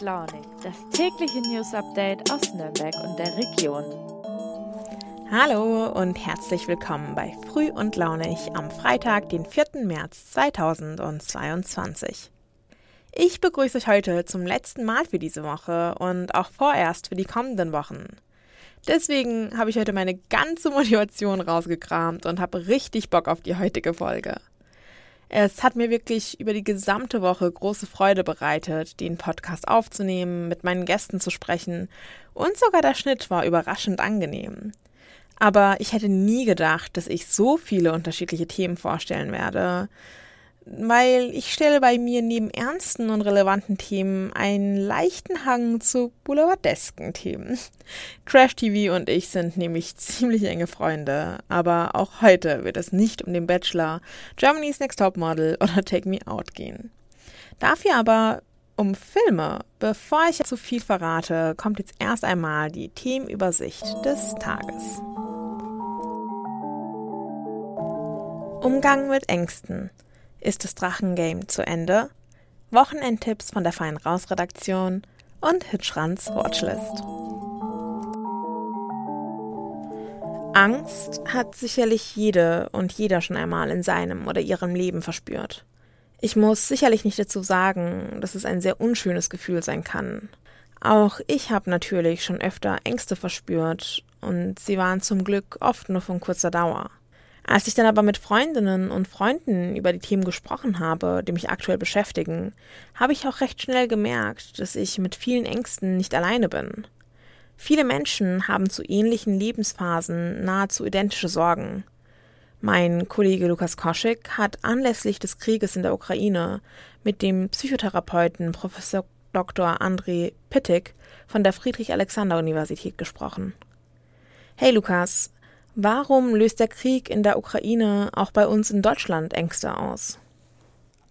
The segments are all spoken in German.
Launig, das tägliche News Update aus Nürnberg und der Region. Hallo und herzlich willkommen bei Früh und Launig am Freitag, den 4. März 2022. Ich begrüße euch heute zum letzten Mal für diese Woche und auch vorerst für die kommenden Wochen. Deswegen habe ich heute meine ganze Motivation rausgekramt und habe richtig Bock auf die heutige Folge. Es hat mir wirklich über die gesamte Woche große Freude bereitet, den Podcast aufzunehmen, mit meinen Gästen zu sprechen und sogar der Schnitt war überraschend angenehm. Aber ich hätte nie gedacht, dass ich so viele unterschiedliche Themen vorstellen werde weil ich stelle bei mir neben ernsten und relevanten Themen einen leichten Hang zu boulevardesken Themen. Trash TV und ich sind nämlich ziemlich enge Freunde, aber auch heute wird es nicht um den Bachelor, Germany's Next Top Model oder Take Me Out gehen. Dafür aber um Filme. Bevor ich zu viel verrate, kommt jetzt erst einmal die Themenübersicht des Tages. Umgang mit Ängsten. Ist das Drachengame zu Ende? Wochenendtipps von der Feinen Rausredaktion und Hitschrands Watchlist. Angst hat sicherlich jede und jeder schon einmal in seinem oder ihrem Leben verspürt. Ich muss sicherlich nicht dazu sagen, dass es ein sehr unschönes Gefühl sein kann. Auch ich habe natürlich schon öfter Ängste verspürt und sie waren zum Glück oft nur von kurzer Dauer. Als ich dann aber mit Freundinnen und Freunden über die Themen gesprochen habe, die mich aktuell beschäftigen, habe ich auch recht schnell gemerkt, dass ich mit vielen Ängsten nicht alleine bin. Viele Menschen haben zu ähnlichen Lebensphasen nahezu identische Sorgen. Mein Kollege Lukas Koschek hat anlässlich des Krieges in der Ukraine mit dem Psychotherapeuten Professor Dr. André Pittig von der Friedrich-Alexander-Universität gesprochen. Hey Lukas, Warum löst der Krieg in der Ukraine auch bei uns in Deutschland Ängste aus?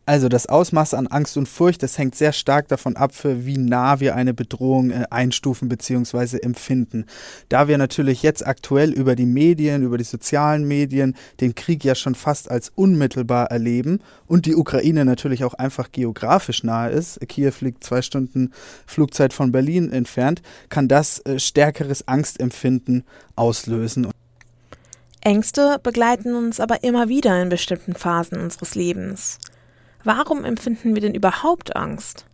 Also das Ausmaß an Angst und Furcht, das hängt sehr stark davon ab, für wie nah wir eine Bedrohung äh, einstufen bzw. empfinden. Da wir natürlich jetzt aktuell über die Medien, über die sozialen Medien den Krieg ja schon fast als unmittelbar erleben und die Ukraine natürlich auch einfach geografisch nahe ist, Kiew liegt zwei Stunden Flugzeit von Berlin entfernt, kann das äh, stärkeres Angstempfinden auslösen. Ängste begleiten uns aber immer wieder in bestimmten Phasen unseres Lebens. Warum empfinden wir denn überhaupt Angst?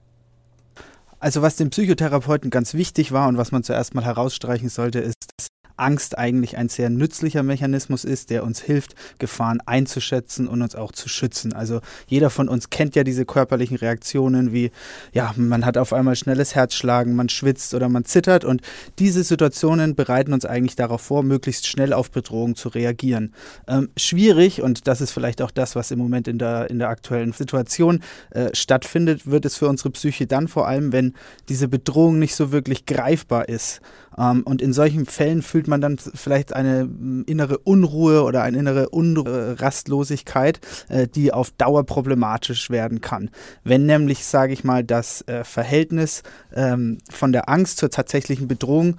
Also was dem Psychotherapeuten ganz wichtig war und was man zuerst mal herausstreichen sollte, ist, dass Angst eigentlich ein sehr nützlicher Mechanismus ist, der uns hilft, Gefahren einzuschätzen und uns auch zu schützen. Also jeder von uns kennt ja diese körperlichen Reaktionen wie, ja, man hat auf einmal schnelles Herzschlagen, man schwitzt oder man zittert und diese Situationen bereiten uns eigentlich darauf vor, möglichst schnell auf Bedrohung zu reagieren. Ähm, schwierig, und das ist vielleicht auch das, was im Moment in der, in der aktuellen Situation äh, stattfindet, wird es für unsere Psyche dann vor allem, wenn diese Bedrohung nicht so wirklich greifbar ist. Ähm, und in solchen Fällen fühlt man dann vielleicht eine mm, innere Unruhe oder eine innere Unrastlosigkeit, äh, die auf Dauer problematisch werden kann. Wenn nämlich, sage ich mal, das äh, Verhältnis ähm, von der Angst zur tatsächlichen Bedrohung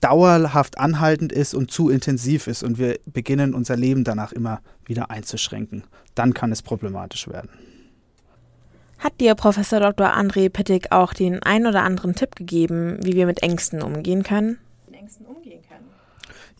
dauerhaft anhaltend ist und zu intensiv ist und wir beginnen unser Leben danach immer wieder einzuschränken, dann kann es problematisch werden. Hat dir Professor Dr. André Pittig auch den ein oder anderen Tipp gegeben, wie wir mit Ängsten umgehen können? Ängsten umgehen können.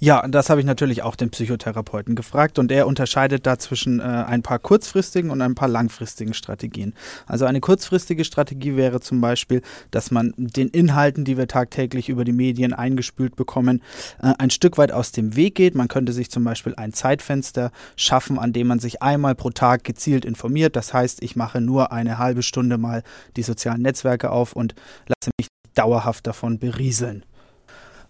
Ja, das habe ich natürlich auch den Psychotherapeuten gefragt und er unterscheidet da zwischen äh, ein paar kurzfristigen und ein paar langfristigen Strategien. Also eine kurzfristige Strategie wäre zum Beispiel, dass man den Inhalten, die wir tagtäglich über die Medien eingespült bekommen, äh, ein Stück weit aus dem Weg geht. Man könnte sich zum Beispiel ein Zeitfenster schaffen, an dem man sich einmal pro Tag gezielt informiert. Das heißt, ich mache nur eine halbe Stunde mal die sozialen Netzwerke auf und lasse mich dauerhaft davon berieseln.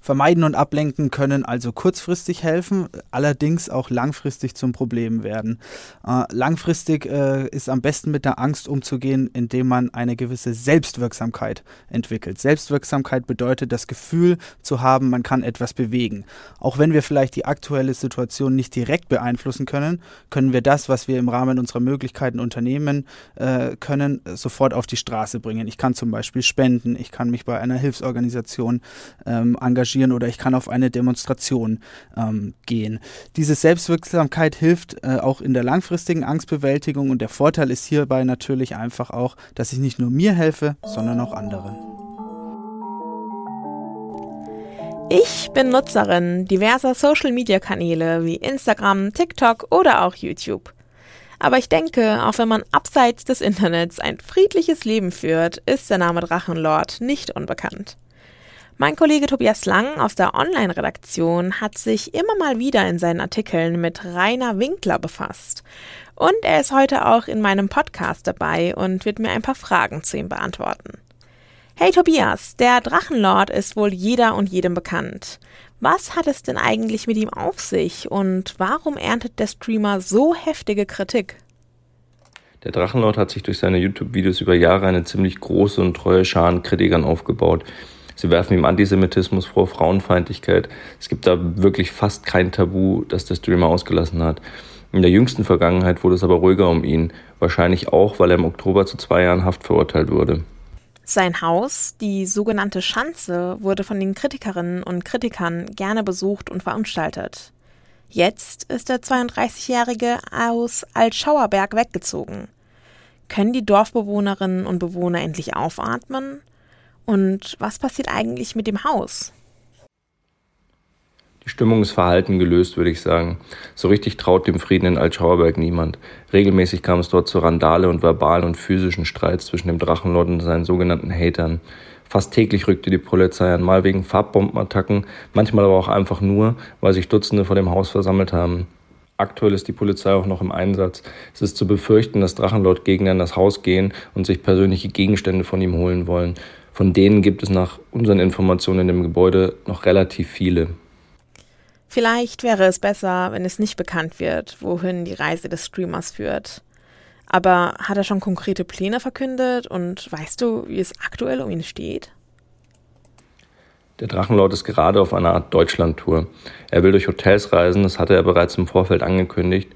Vermeiden und ablenken können also kurzfristig helfen, allerdings auch langfristig zum Problem werden. Äh, langfristig äh, ist am besten mit der Angst umzugehen, indem man eine gewisse Selbstwirksamkeit entwickelt. Selbstwirksamkeit bedeutet das Gefühl zu haben, man kann etwas bewegen. Auch wenn wir vielleicht die aktuelle Situation nicht direkt beeinflussen können, können wir das, was wir im Rahmen unserer Möglichkeiten unternehmen äh, können, sofort auf die Straße bringen. Ich kann zum Beispiel spenden, ich kann mich bei einer Hilfsorganisation ähm, engagieren engagieren oder ich kann auf eine Demonstration ähm, gehen. Diese Selbstwirksamkeit hilft äh, auch in der langfristigen Angstbewältigung und der Vorteil ist hierbei natürlich einfach auch, dass ich nicht nur mir helfe, sondern auch anderen. Ich bin Nutzerin diverser Social-Media-Kanäle wie Instagram, TikTok oder auch YouTube. Aber ich denke, auch wenn man abseits des Internets ein friedliches Leben führt, ist der Name Drachenlord nicht unbekannt. Mein Kollege Tobias Lang aus der Online-Redaktion hat sich immer mal wieder in seinen Artikeln mit Rainer Winkler befasst. Und er ist heute auch in meinem Podcast dabei und wird mir ein paar Fragen zu ihm beantworten. Hey Tobias, der Drachenlord ist wohl jeder und jedem bekannt. Was hat es denn eigentlich mit ihm auf sich und warum erntet der Streamer so heftige Kritik? Der Drachenlord hat sich durch seine YouTube-Videos über Jahre eine ziemlich große und treue Schar an Kritikern aufgebaut. Sie werfen ihm Antisemitismus vor, Frauenfeindlichkeit. Es gibt da wirklich fast kein Tabu, das der Streamer ausgelassen hat. In der jüngsten Vergangenheit wurde es aber ruhiger um ihn, wahrscheinlich auch, weil er im Oktober zu zwei Jahren Haft verurteilt wurde. Sein Haus, die sogenannte Schanze, wurde von den Kritikerinnen und Kritikern gerne besucht und veranstaltet. Jetzt ist der 32-Jährige aus Altschauerberg weggezogen. Können die Dorfbewohnerinnen und Bewohner endlich aufatmen? Und was passiert eigentlich mit dem Haus? Die Stimmung ist verhalten gelöst, würde ich sagen. So richtig traut dem Frieden in Altschauerberg niemand. Regelmäßig kam es dort zu Randale und verbalen und physischen Streits zwischen dem Drachenlord und seinen sogenannten Hatern. Fast täglich rückte die Polizei an, mal wegen Farbbombenattacken, manchmal aber auch einfach nur, weil sich Dutzende vor dem Haus versammelt haben. Aktuell ist die Polizei auch noch im Einsatz. Es ist zu befürchten, dass Drachenlord-Gegner in das Haus gehen und sich persönliche Gegenstände von ihm holen wollen. Von denen gibt es nach unseren Informationen in dem Gebäude noch relativ viele. Vielleicht wäre es besser, wenn es nicht bekannt wird, wohin die Reise des Streamers führt. Aber hat er schon konkrete Pläne verkündet und weißt du, wie es aktuell um ihn steht? Der Drachenlord ist gerade auf einer Art Deutschland-Tour. Er will durch Hotels reisen, das hatte er bereits im Vorfeld angekündigt.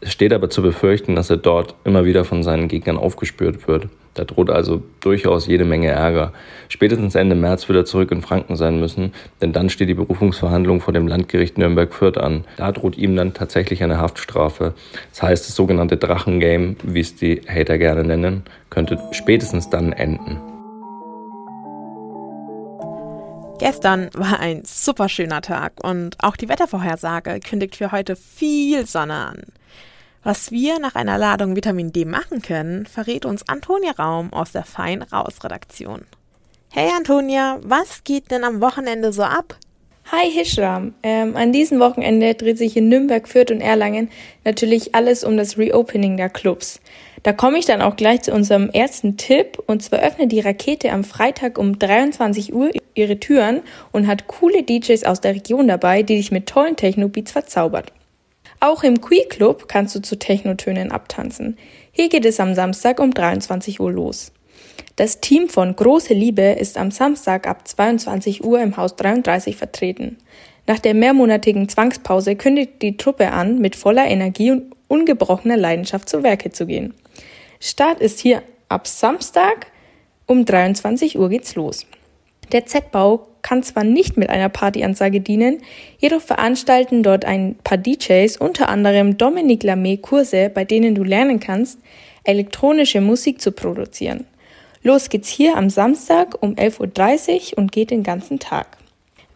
Es steht aber zu befürchten, dass er dort immer wieder von seinen Gegnern aufgespürt wird. Da droht also durchaus jede Menge Ärger. Spätestens Ende März wird er zurück in Franken sein müssen, denn dann steht die Berufungsverhandlung vor dem Landgericht Nürnberg-Fürth an. Da droht ihm dann tatsächlich eine Haftstrafe. Das heißt, das sogenannte Drachengame, wie es die Hater gerne nennen, könnte spätestens dann enden. Gestern war ein super schöner Tag und auch die Wettervorhersage kündigt für heute viel Sonne an. Was wir nach einer Ladung Vitamin D machen können, verrät uns Antonia Raum aus der Fein Raus Redaktion. Hey Antonia, was geht denn am Wochenende so ab? Hi Hishram. Ähm, an diesem Wochenende dreht sich in Nürnberg, Fürth und Erlangen natürlich alles um das Reopening der Clubs. Da komme ich dann auch gleich zu unserem ersten Tipp. Und zwar öffnet die Rakete am Freitag um 23 Uhr ihre Türen und hat coole DJs aus der Region dabei, die dich mit tollen Techno-Beats verzaubert. Auch im Quee Club kannst du zu Technotönen abtanzen. Hier geht es am Samstag um 23 Uhr los. Das Team von Große Liebe ist am Samstag ab 22 Uhr im Haus 33 vertreten. Nach der mehrmonatigen Zwangspause kündigt die Truppe an, mit voller Energie und ungebrochener Leidenschaft zu Werke zu gehen. Start ist hier ab Samstag um 23 Uhr geht's los. Der Z-Bau kann zwar nicht mit einer Partyansage dienen, jedoch veranstalten dort ein paar DJs, unter anderem Dominique Lamé, Kurse, bei denen du lernen kannst, elektronische Musik zu produzieren. Los geht's hier am Samstag um 11.30 Uhr und geht den ganzen Tag.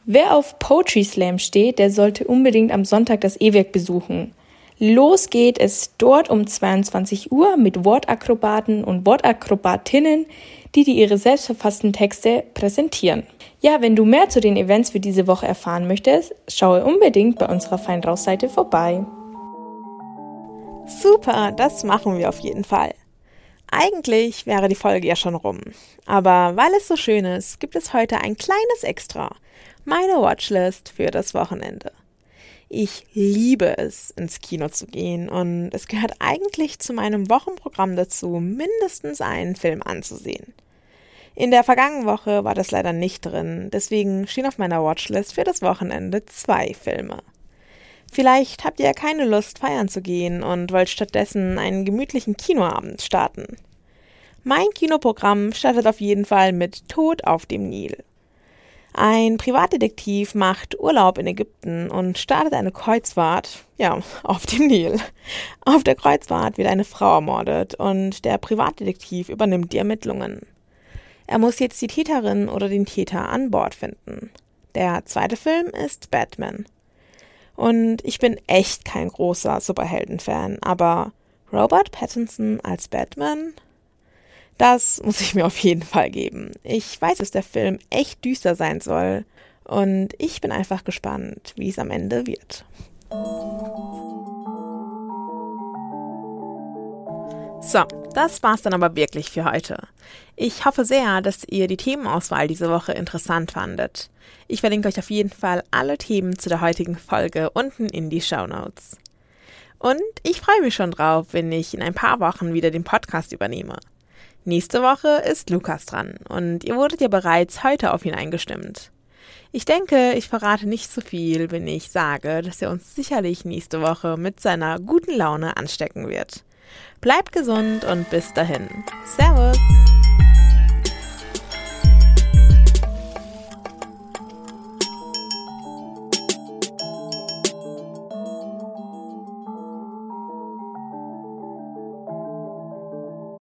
Wer auf Poetry Slam steht, der sollte unbedingt am Sonntag das E-Werk besuchen. Los geht es dort um 22 Uhr mit Wortakrobaten und Wortakrobatinnen, die, die ihre selbstverfassten Texte präsentieren. Ja, wenn du mehr zu den Events für diese Woche erfahren möchtest, schaue unbedingt bei unserer Feindraus-Seite vorbei. Super, das machen wir auf jeden Fall. Eigentlich wäre die Folge ja schon rum. Aber weil es so schön ist, gibt es heute ein kleines Extra. Meine Watchlist für das Wochenende. Ich liebe es, ins Kino zu gehen und es gehört eigentlich zu meinem Wochenprogramm dazu, mindestens einen Film anzusehen. In der vergangenen Woche war das leider nicht drin, deswegen stehen auf meiner Watchlist für das Wochenende zwei Filme. Vielleicht habt ihr ja keine Lust, feiern zu gehen und wollt stattdessen einen gemütlichen Kinoabend starten. Mein Kinoprogramm startet auf jeden Fall mit Tod auf dem Nil. Ein Privatdetektiv macht Urlaub in Ägypten und startet eine Kreuzfahrt, ja, auf dem Nil. Auf der Kreuzfahrt wird eine Frau ermordet und der Privatdetektiv übernimmt die Ermittlungen. Er muss jetzt die Täterin oder den Täter an Bord finden. Der zweite Film ist Batman. Und ich bin echt kein großer Superhelden-Fan, aber Robert Pattinson als Batman? Das muss ich mir auf jeden Fall geben. Ich weiß, dass der Film echt düster sein soll und ich bin einfach gespannt, wie es am Ende wird. So, das war's dann aber wirklich für heute. Ich hoffe sehr, dass ihr die Themenauswahl diese Woche interessant fandet. Ich verlinke euch auf jeden Fall alle Themen zu der heutigen Folge unten in die Show Notes. Und ich freue mich schon drauf, wenn ich in ein paar Wochen wieder den Podcast übernehme. Nächste Woche ist Lukas dran und ihr wurdet ja bereits heute auf ihn eingestimmt. Ich denke, ich verrate nicht so viel, wenn ich sage, dass er uns sicherlich nächste Woche mit seiner guten Laune anstecken wird. Bleibt gesund und bis dahin. Servus!